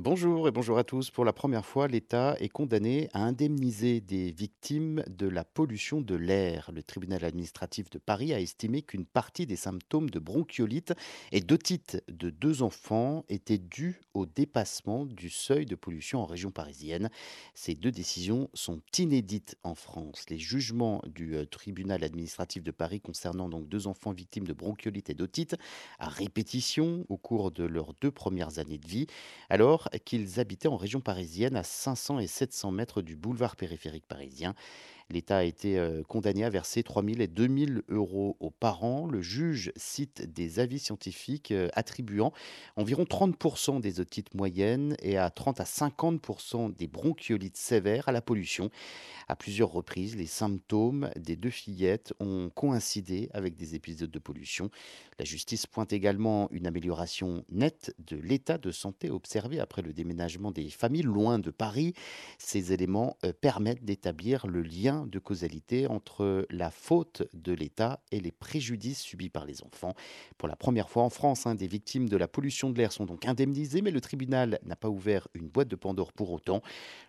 Bonjour et bonjour à tous. Pour la première fois, l'État est condamné à indemniser des victimes de la pollution de l'air. Le tribunal administratif de Paris a estimé qu'une partie des symptômes de bronchiolite et d'otite de deux enfants étaient dus au dépassement du seuil de pollution en région parisienne. Ces deux décisions sont inédites en France. Les jugements du euh, tribunal administratif de Paris concernant donc deux enfants victimes de bronchiolite et d'otite à répétition au cours de leurs deux premières années de vie alors qu'ils habitaient en région parisienne à 500 et 700 mètres du boulevard périphérique parisien. L'État a été euh, condamné à verser 3 000 et 2 000 euros aux parents. Le juge cite des avis scientifiques euh, attribuant environ 30% des otites moyennes et à 30 à 50% des bronchiolites sévères à la pollution. À plusieurs reprises, les symptômes des deux fillettes ont coïncidé avec des épisodes de pollution. La justice pointe également une amélioration nette de l'état de santé observé après le déménagement des familles loin de Paris. Ces éléments euh, permettent d'établir le lien de causalité entre la faute de l'État et les préjudices subis par les enfants. Pour la première fois en France, hein, des victimes de la pollution de l'air sont donc indemnisées, mais le tribunal n'a pas ouvert une boîte de Pandore pour autant.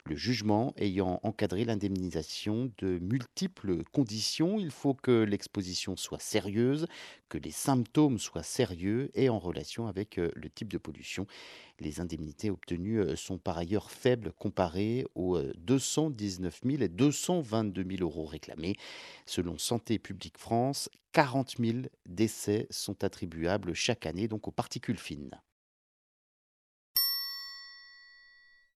Le jugement ayant encadré l'indemnisation de multiples conditions, il faut que l'exposition soit sérieuse, que les symptômes soient sérieux et en relation avec euh, le type de pollution. Les indemnités obtenues euh, sont par ailleurs faibles comparées aux 219 000 et 222 000 euros réclamés. Selon Santé publique France, 40 000 décès sont attribuables chaque année donc aux particules fines.